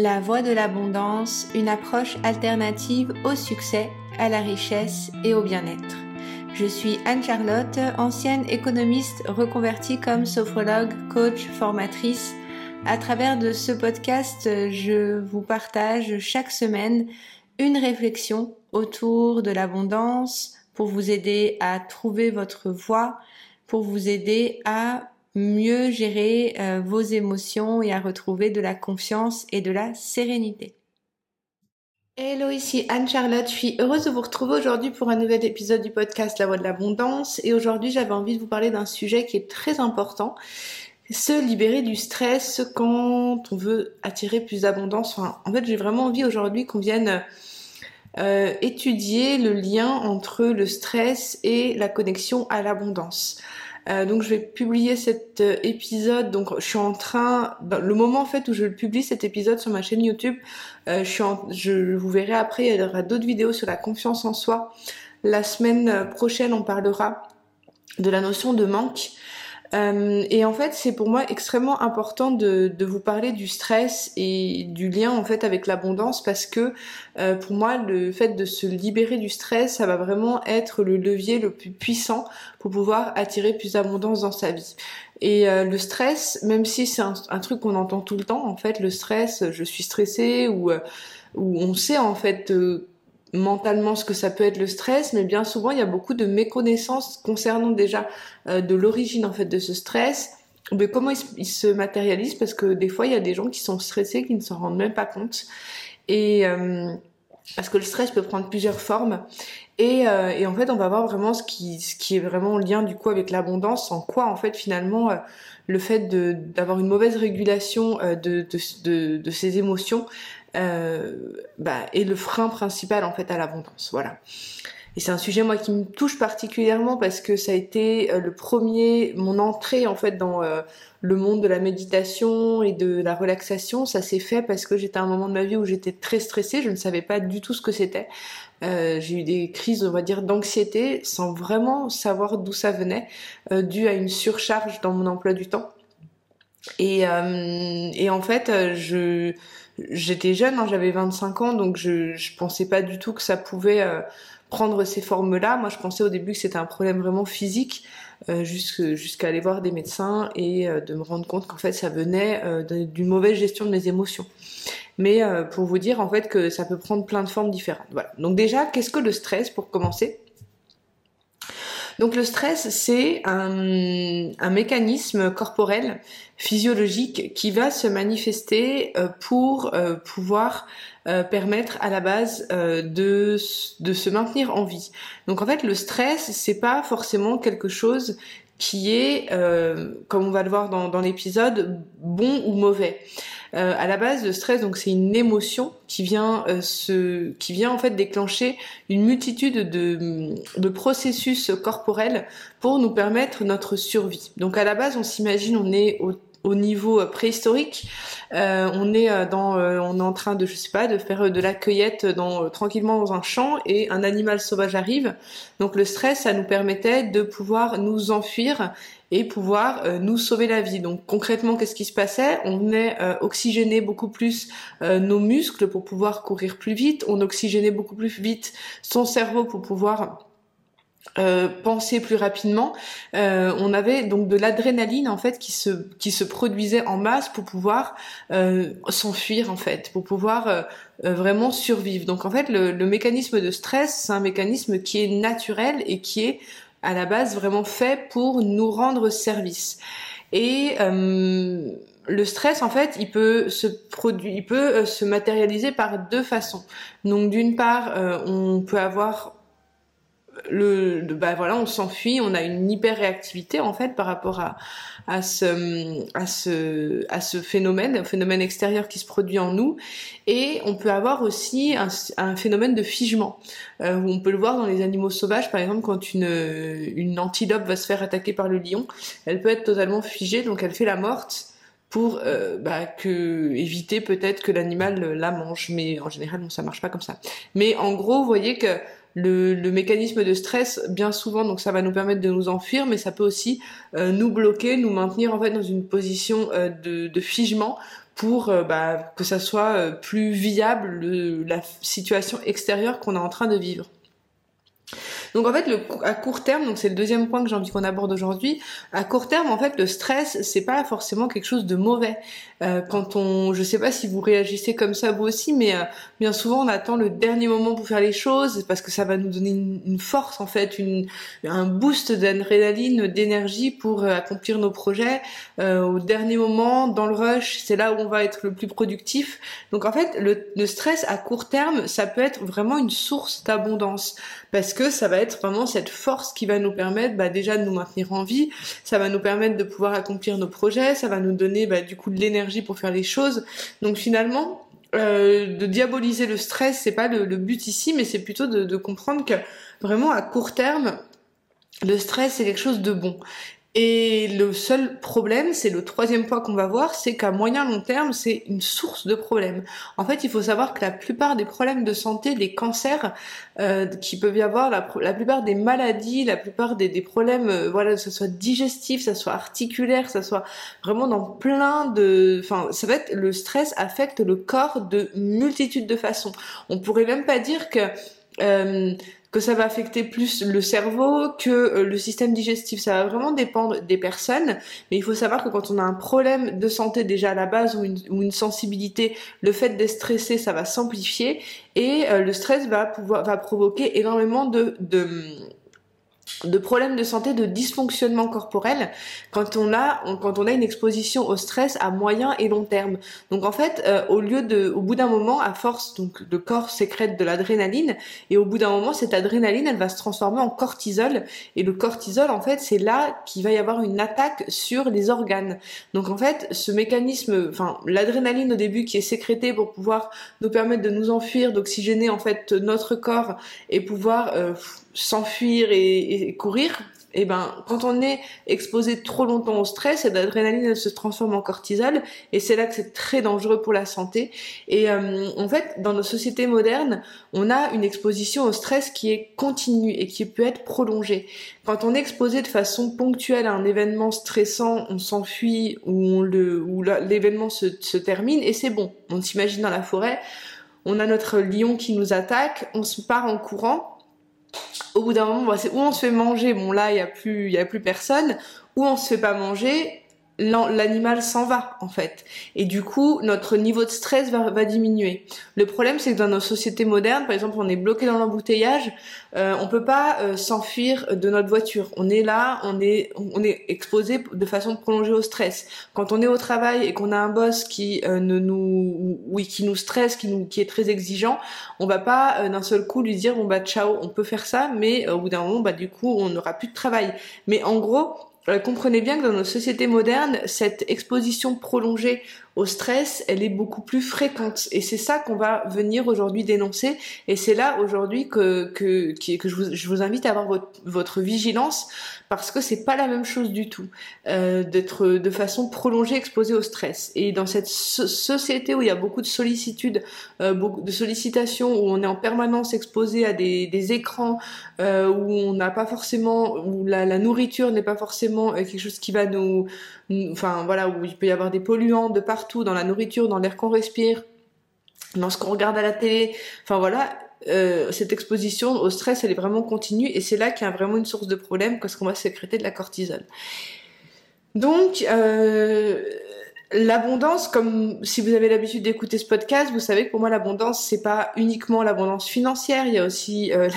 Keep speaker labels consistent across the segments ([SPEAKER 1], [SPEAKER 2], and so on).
[SPEAKER 1] La voie de l'abondance, une approche alternative au succès, à la richesse et au bien-être. Je suis Anne-Charlotte, ancienne économiste reconvertie comme sophrologue, coach, formatrice. À travers de ce podcast, je vous partage chaque semaine une réflexion autour de l'abondance pour vous aider à trouver votre voie, pour vous aider à mieux gérer euh, vos émotions et à retrouver de la confiance et de la sérénité. Hello, ici Anne-Charlotte. Je suis heureuse de vous retrouver aujourd'hui pour un nouvel épisode du podcast La Voix de l'Abondance. Et aujourd'hui, j'avais envie de vous parler d'un sujet qui est très important. Se libérer du stress quand on veut attirer plus d'abondance. En fait, j'ai vraiment envie aujourd'hui qu'on vienne euh, étudier le lien entre le stress et la connexion à l'abondance. Euh, donc je vais publier cet euh, épisode. Donc je suis en train, le moment en fait où je publie cet épisode sur ma chaîne YouTube, euh, je suis je vous verrai après. Il y aura d'autres vidéos sur la confiance en soi. La semaine prochaine, on parlera de la notion de manque. Euh, et en fait, c'est pour moi extrêmement important de, de, vous parler du stress et du lien en fait avec l'abondance parce que euh, pour moi, le fait de se libérer du stress, ça va vraiment être le levier le plus puissant pour pouvoir attirer plus d'abondance dans sa vie. Et euh, le stress, même si c'est un, truc qu'on entend tout le temps, en fait, le stress, je suis stressée ou ou on sait en fait mentalement ce que ça peut être le stress, mais bien souvent il y a beaucoup de méconnaissances concernant déjà euh, de l'origine en fait de ce stress, mais comment il, se matérialise parce que des fois il y a des gens qui sont stressés qui ne s'en rendent même pas compte. Et euh, parce que le stress peut prendre plusieurs formes. Et, euh, et, en fait on va voir vraiment ce qui ce qui est vraiment en lien du coup avec l'abondance, en quoi en fait finalement le fait d'avoir une mauvaise régulation de, de, de, de ses émotions euh, bah, est le frein principal en fait à l'abondance. Voilà. Et c'est un sujet moi qui me touche particulièrement parce que ça a été euh, le premier, mon entrée en fait dans euh, le monde de la méditation et de la relaxation. Ça s'est fait parce que j'étais à un moment de ma vie où j'étais très stressée, je ne savais pas du tout ce que c'était. Euh, j'ai eu des crises, on va dire, d'anxiété sans vraiment savoir d'où ça venait, euh, dû à une surcharge dans mon emploi du temps. Et, et en fait, je j'étais jeune, hein, j'avais 25 ans, donc je, je pensais pas du tout que ça pouvait euh, prendre ces formes-là. Moi, je pensais au début que c'était un problème vraiment physique, euh, jusqu'à aller voir des médecins et euh, de me rendre compte qu'en fait, ça venait d'une mauvaise gestion de mes émotions. Mais pour vous dire en fait que ça peut prendre plein de formes différentes. Voilà. Donc déjà, qu'est-ce que le stress pour commencer? Donc le stress, c'est un, mécanisme corporel, physiologique, qui va se manifester euh, pour euh, pouvoir euh, permettre à la base de, de se maintenir en vie. Donc en fait, le stress, c'est pas forcément quelque chose qui est, comme on va le voir dans, dans l'épisode, bon ou mauvais. Euh, à la base, le stress, donc c'est une émotion qui vient euh, se, qui vient en fait déclencher une multitude de, de processus corporels pour nous permettre notre survie. Donc à la base, on s'imagine, on est au au niveau préhistorique. Euh, on est euh, euh, on est en train de, je sais pas, de faire de la cueillette tranquillement dans un champ et un animal sauvage arrive. Donc le stress, ça nous permettait de pouvoir nous enfuir et pouvoir nous sauver la vie. Donc concrètement, qu'est-ce qui se passait? On venait oxygéner beaucoup plus nos muscles pour pouvoir courir plus vite. On oxygénait beaucoup plus vite son cerveau pour pouvoir euh, penser plus rapidement, euh, on avait donc de l'adrénaline en fait qui se qui se produisait en masse pour pouvoir euh, s'enfuir en fait, pour pouvoir euh, euh, vraiment survivre. Donc en fait le, le mécanisme de stress c'est un mécanisme qui est naturel et qui est à la base vraiment fait pour nous rendre service. Et le stress, en fait, il peut se produire, il peut se matérialiser par deux façons. Donc, d'une part, on peut avoir le, bah voilà, on s'enfuit, on a une hyper réactivité en fait par rapport à, à ce, à ce, à ce phénomène, un phénomène extérieur qui se produit en nous, et on peut avoir aussi un, un phénomène de figement. Euh, on peut le voir dans les animaux sauvages, par exemple, quand une, une antilope va se faire attaquer par le lion, elle peut être totalement figée, donc elle fait la morte pour euh, bah, que éviter peut-être que l'animal la mange, mais en général, non, ça marche pas comme ça. Mais en gros, vous voyez que le, mécanisme de stress, bien souvent, donc ça va nous permettre de nous enfuir, mais ça peut aussi euh, nous bloquer, nous maintenir en fait dans une position euh, de, figement pour bah, que ça soit plus viable la situation extérieure qu'on est en train de vivre. Donc en fait, le, à court terme, donc c'est le deuxième point que j'ai envie qu'on aborde aujourd'hui. À court terme, en fait, le stress, c'est pas forcément quelque chose de mauvais. Euh, quand on, je sais pas si vous réagissez comme ça vous aussi, mais euh, bien souvent on attend le dernier moment pour faire les choses parce que ça va nous donner une, force en fait, une, un boost d'adrénaline, d'énergie pour euh, accomplir nos projets. au dernier moment, dans le rush, c'est là où on va être le plus productif. Donc en fait, le, le stress à court terme, ça peut être vraiment une source d'abondance parce que ça va vraiment cette force qui va nous permettre bah, déjà de nous maintenir en vie, ça va nous permettre de pouvoir accomplir nos projets, ça va nous donner bah, du coup de l'énergie pour faire les choses. Donc finalement, euh, de diaboliser le stress, c'est pas le, but ici, mais c'est plutôt de, de comprendre que vraiment à court terme, le stress c'est quelque chose de bon. Et le seul problème, c'est le troisième point qu'on va voir, c'est qu'à moyen long terme, c'est une source de problèmes. En fait, il faut savoir que la plupart des problèmes de santé, des cancers euh, qui peuvent y avoir, la, plupart des maladies, la plupart des, problèmes, euh, voilà, que ce soit digestif, que ce soit articulaire, que ce soit vraiment dans plein de, enfin, ça va être le stress affecte le corps de multitudes de façons. On pourrait même pas dire que euh, que ça va affecter plus le cerveau que euh, le système digestif. Ça va vraiment dépendre des personnes, mais il faut savoir que quand on a un problème de santé déjà à la base ou une, sensibilité, le fait d'être stressé, ça va s'amplifier et euh, le stress va pouvoir va provoquer énormément de de problèmes de santé, de dysfonctionnement corporel quand on a quand on a une exposition au stress à moyen et long terme. Donc en fait, euh, au lieu de, au bout d'un moment, à force donc le corps sécrète de l'adrénaline et au bout d'un moment, cette adrénaline, elle va se transformer en cortisol et le cortisol, en fait, c'est là qu'il va y avoir une attaque sur les organes. Donc en fait, ce mécanisme, enfin l'adrénaline au début qui est sécrétée pour pouvoir nous permettre de nous enfuir, d'oxygéner en fait notre corps et pouvoir euh, s'enfuir et, courir, et eh ben quand on est exposé trop longtemps au stress, l'adrénaline se transforme en cortisol et c'est là que c'est très dangereux pour la santé. Et euh, en fait, dans nos sociétés modernes, on a une exposition au stress qui est continue et qui peut être prolongée. Quand on est exposé de façon ponctuelle à un événement stressant, on s'enfuit ou l'événement se termine et c'est bon. On s'imagine dans la forêt, on a notre lion qui nous attaque, on se part en courant au bout d'un moment, c'est où on se fait manger, bon là il y a plus, a plus personne, ou on se fait pas manger, l'animal s'en va en fait. Et du coup, notre niveau de stress va, va diminuer. Le problème, c'est que dans nos sociétés modernes, par exemple, on est bloqué dans l'embouteillage, euh, on peut pas euh, s'enfuir de notre voiture. On est là, on est, on est exposé de façon prolongée au stress. Quand on est au travail et qu'on a un boss qui euh, ne nous, oui, qui nous stresse, qui nous, qui est très exigeant, on va pas euh, d'un seul coup lui dire bon bah ciao, on peut faire ça, mais au bout d'un moment, bah du coup, on n'aura plus de travail. Mais en gros, euh, comprenez bien que dans nos sociétés modernes, cette exposition prolongée au stress, elle est beaucoup plus fréquente. Et c'est ça qu'on va venir aujourd'hui dénoncer. Et c'est là aujourd'hui que, que, que je, vous, je vous invite à avoir votre, vigilance parce que c'est pas la même chose du tout euh, d'être de façon prolongée exposé au stress. Et dans cette société où il y a beaucoup de sollicitude, euh, beaucoup de sollicitations, où on est en permanence exposé à des, écrans, euh, où on n'a pas forcément, où la, nourriture n'est pas forcément euh, quelque chose qui va nous, enfin voilà, où il peut y avoir des polluants de partout, dans la nourriture, dans l'air qu'on respire, dans ce qu'on regarde à la télé, enfin voilà, euh, cette exposition au stress, elle est vraiment continue et c'est là qu'il y a vraiment une source de problème parce qu'on va sécréter de la cortisol. Donc, euh, l'abondance, comme si vous avez l'habitude d'écouter ce podcast, vous savez que pour moi l'abondance, c'est pas uniquement l'abondance financière, il y a aussi euh,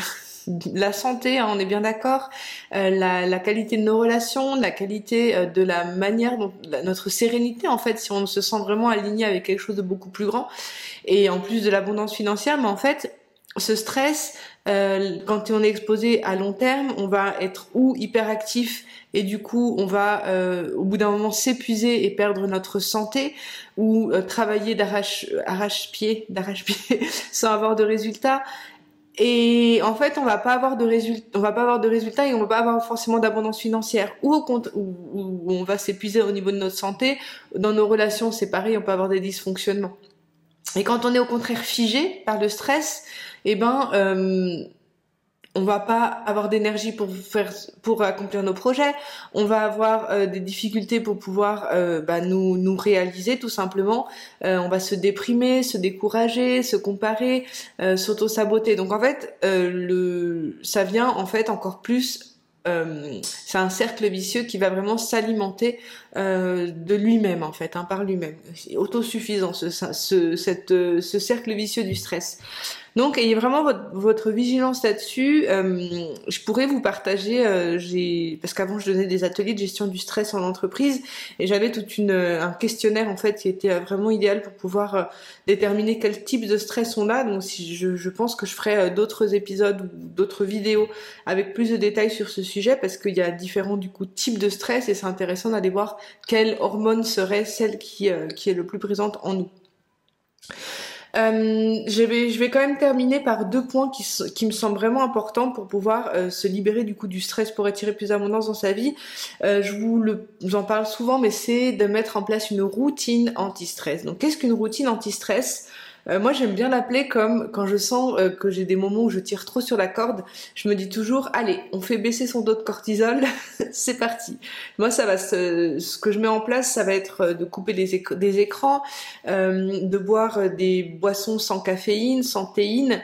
[SPEAKER 1] la santé, hein, on est bien d'accord, euh, la, qualité de nos relations, la qualité euh, de la manière dont notre sérénité en fait, si on se sent vraiment aligné avec quelque chose de beaucoup plus grand, et en plus de l'abondance financière, mais en fait ce stress, euh, quand on est exposé à long terme, on va être ou hyperactif et du coup on va au bout d'un moment s'épuiser et perdre notre santé ou travailler d'arrache arrache pied d'arrache pied sans avoir de résultats et en fait on va pas avoir de résultats on va pas avoir de résultats et on va pas avoir forcément d'abondance financière. Ou on va s'épuiser au niveau de notre santé. Dans nos relations c'est pareil on peut avoir des dysfonctionnements. Et quand on est au contraire figé par le stress eh ben, euh, on va pas avoir d'énergie pour faire pour accomplir nos projets on va avoir euh, des difficultés pour pouvoir euh, bah, nous nous réaliser tout simplement euh, on va se déprimer se décourager se comparer s'auto saboter donc en fait le ça vient en fait encore plus c'est un cercle vicieux qui va vraiment s'alimenter de lui-même en fait, hein, par lui-même. Autosuffisant ce, ce, cette, ce cercle vicieux du stress. Donc ayez vraiment votre, vigilance là-dessus. Euh, je pourrais vous partager, euh, parce qu'avant je donnais des ateliers de gestion du stress en entreprise et j'avais tout une un questionnaire en fait qui était vraiment idéal pour pouvoir euh, déterminer quel type de stress on a. Donc je pense que je ferai d'autres épisodes ou d'autres vidéos avec plus de détails sur ce sujet parce qu'il y a différents du coup types de stress et c'est intéressant d'aller voir quelle hormone serait celle qui qui est le plus présente en nous. Euh, je, vais, je vais quand même terminer par deux points qui, qui me semblent vraiment importants pour pouvoir euh, se libérer du coup du stress pour attirer plus d'abondance dans sa vie. Euh, je vous, le, vous en parle souvent, mais c'est de mettre en place une routine anti-stress. Donc qu'est-ce qu'une routine anti-stress? Euh, moi, j'aime bien l'appeler comme quand je sens euh, que j'ai des moments où je tire trop sur la corde, je me dis toujours, allez, on fait baisser son dos de cortisol, c'est parti. Moi, ça va, ce, ce, que je mets en place, ça va être euh, de couper des, des écrans, de boire des boissons sans caféine, sans théine,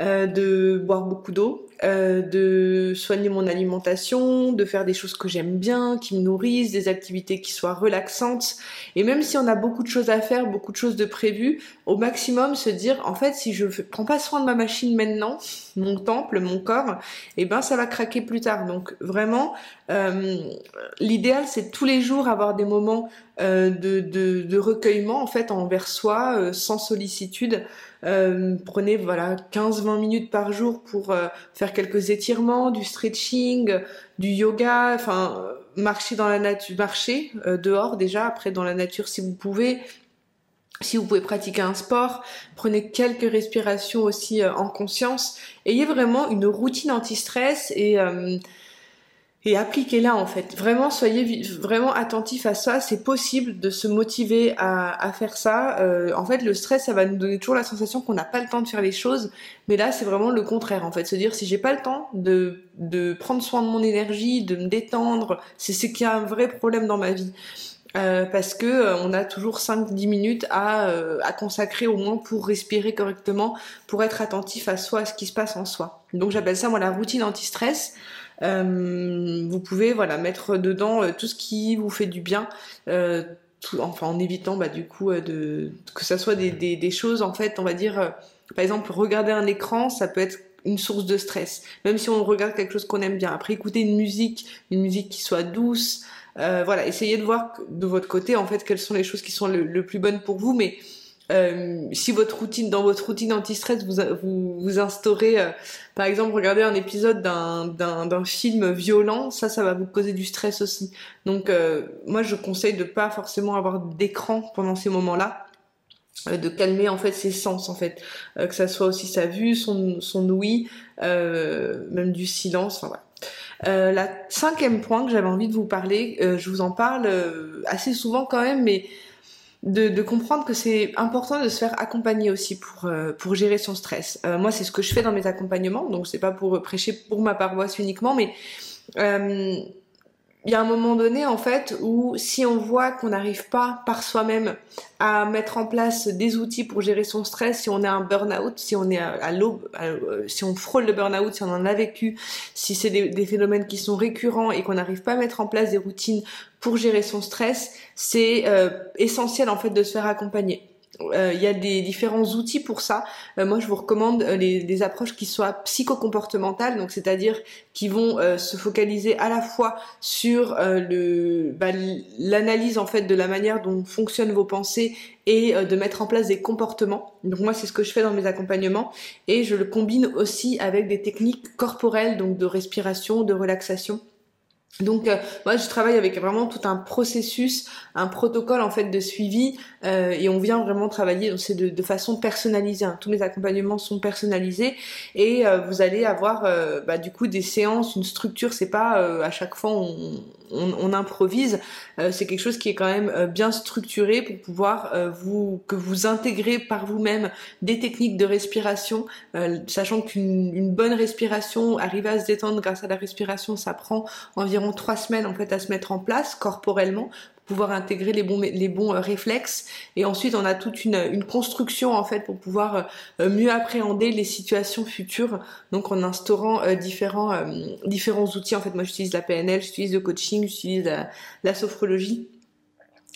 [SPEAKER 1] de boire beaucoup d'eau, euh, de soigner mon alimentation, de faire des choses que j'aime bien, qui me nourrissent, des activités qui soient relaxantes. Et même si on a beaucoup de choses à faire, beaucoup de choses de prévues, au maximum se dire en fait si je prends pas soin de ma machine maintenant, mon temple, mon corps, eh ben ça va craquer plus tard. Donc vraiment, euh, l'idéal c'est tous les jours avoir des moments euh, de, de, de, recueillement en fait envers soi, sans sollicitude. Euh, prenez voilà 15-20 minutes par jour pour euh, faire quelques étirements, du stretching, du yoga, enfin euh, marcher dans la nature, marcher dehors déjà, après dans la nature si vous pouvez. Si vous pouvez pratiquer un sport, prenez quelques respirations aussi en conscience. Ayez vraiment une routine anti-stress et et appliquez-la en fait. Vraiment, soyez vraiment attentif à ça. C'est possible de se motiver à, à faire ça. Euh, en fait, le stress, ça va nous donner toujours la sensation qu'on n'a pas le temps de faire les choses. Mais là, c'est vraiment le contraire en fait. Se dire si j'ai pas le temps de, de prendre soin de mon énergie, de me détendre, c'est ce qui a un vrai problème dans ma vie. Euh, parce que euh, on a toujours 5-10 minutes à, euh, à consacrer au moins pour respirer correctement, pour être attentif à soi, à ce qui se passe en soi. Donc j'appelle ça moi la routine anti-stress. Euh, vous pouvez voilà mettre dedans euh, tout ce qui vous fait du bien. Euh, tout, enfin en évitant bah, du coup de que ça soit des, des, des choses en fait on va dire par exemple regarder un écran ça peut être une source de stress même si on regarde quelque chose qu'on aime bien après écouter une musique une musique qui soit douce euh, voilà essayez de voir de votre côté en fait quelles sont les choses qui sont le, le plus bonnes pour vous mais euh, si votre routine, dans votre routine anti-stress, vous, vous, vous instaurez, euh, par exemple, regardez un épisode d'un, film violent, ça, ça va vous causer du stress aussi. Donc, euh, moi, je conseille de pas forcément avoir d'écran pendant ces moments-là de calmer en fait ses sens en fait que ça soit aussi sa vue son, son ouïe même du silence enfin voilà la cinquième point que j'avais envie de vous parler je vous en parle assez souvent quand même mais de, de, comprendre que c'est important de se faire accompagner aussi pour, euh, pour gérer son stress. Euh, moi, c'est ce que je fais dans mes accompagnements, donc c'est pas pour prêcher pour ma paroisse uniquement, mais euh, il y a un moment donné en fait où si on voit qu'on n'arrive pas par soi-même à mettre en place des outils pour gérer son stress, si on est un burn-out, si on est à, l'aube, euh, si on frôle le burn-out, si on en a vécu, si c'est des, des, phénomènes qui sont récurrents et qu'on n'arrive pas à mettre en place des routines pour gérer son stress, c'est euh, essentiel en fait de se faire accompagner. Euh, il y a des différents outils pour ça. Euh, moi, je vous recommande euh, les, des approches qui soient psychocomportementales, donc c'est-à-dire qui vont se focaliser à la fois sur bah, l'analyse en fait de la manière dont fonctionnent vos pensées et de mettre en place des comportements. Donc moi, c'est ce que je fais dans mes accompagnements et je le combine aussi avec des techniques corporelles, donc de respiration, de relaxation. Donc euh, moi je travaille avec vraiment tout un processus, un protocole en fait de suivi euh, et on vient vraiment travailler c'est de, de, façon personnalisée. Hein. Tous mes accompagnements sont personnalisés et euh, vous allez avoir bah, du coup des séances, une structure. C'est pas à chaque fois on, on, improvise, c'est quelque chose qui est quand même bien structuré pour pouvoir vous que vous intégrez par vous-même des techniques de respiration, sachant qu'une bonne respiration, arriver à se détendre grâce à la respiration, ça prend environ trois semaines en fait à se mettre en place corporellement pouvoir intégrer les bons, les bons euh, réflexes. Et ensuite, on a toute une, une construction en fait pour pouvoir euh, mieux appréhender les situations futures. Donc, en instaurant euh, différents, différents outils. En fait, moi, j'utilise la PNL, j'utilise le coaching, j'utilise la sophrologie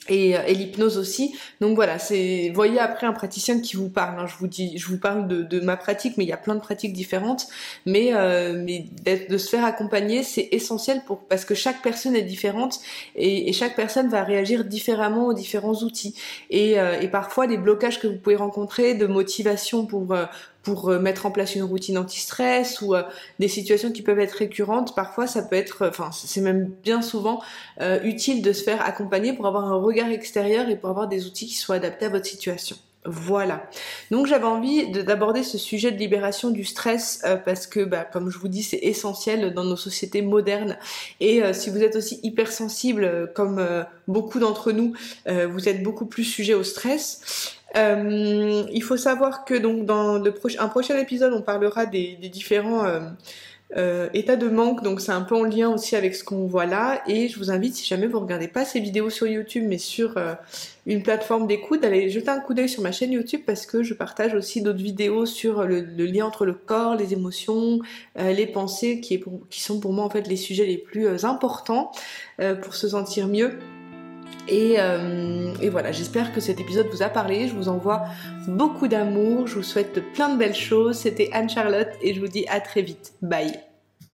[SPEAKER 1] et, euh, et l'hypnose aussi. Donc voilà, c'est voyez après un praticien qui vous parle. Hein. Je vous dis, je vous parle de, de, ma pratique, mais il y a plein de pratiques différentes. Mais euh, mais de se faire accompagner, c'est essentiel pour parce que chaque personne est différente et, et, chaque personne va réagir différemment aux différents outils. Et, euh, et parfois les blocages que vous pouvez rencontrer de motivation pour euh, pour euh, mettre en place une routine anti-stress ou euh, des situations qui peuvent être récurrentes, parfois ça peut être, enfin c'est même bien souvent euh, utile de se faire accompagner pour avoir un regard extérieur et pour avoir des outils qui soient adaptés à votre situation. Voilà. Donc j'avais envie d'aborder ce sujet de libération du stress parce que, bah, comme je vous dis, c'est essentiel dans nos sociétés modernes. Et si vous êtes aussi hypersensible, comme beaucoup d'entre nous, vous êtes beaucoup plus sujet au stress. Euh, il faut savoir que donc dans le un prochain épisode, on parlera des, différents euh, euh, états de manque, donc c'est un peu en lien aussi avec ce qu'on voit là. Et je vous invite, si jamais vous regardez pas ces vidéos sur YouTube, mais sur une plateforme d'écoute, d'aller jeter un coup d'œil sur ma chaîne YouTube parce que je partage aussi d'autres vidéos sur le, lien entre le corps, les émotions, les pensées, qui, sont pour moi en fait les sujets les plus importants pour se sentir mieux. Euh, et, voilà, j'espère que cet épisode vous a parlé. Je vous envoie beaucoup d'amour. Je vous souhaite plein de belles choses. C'était Anne-Charlotte et je vous dis à très vite. Bye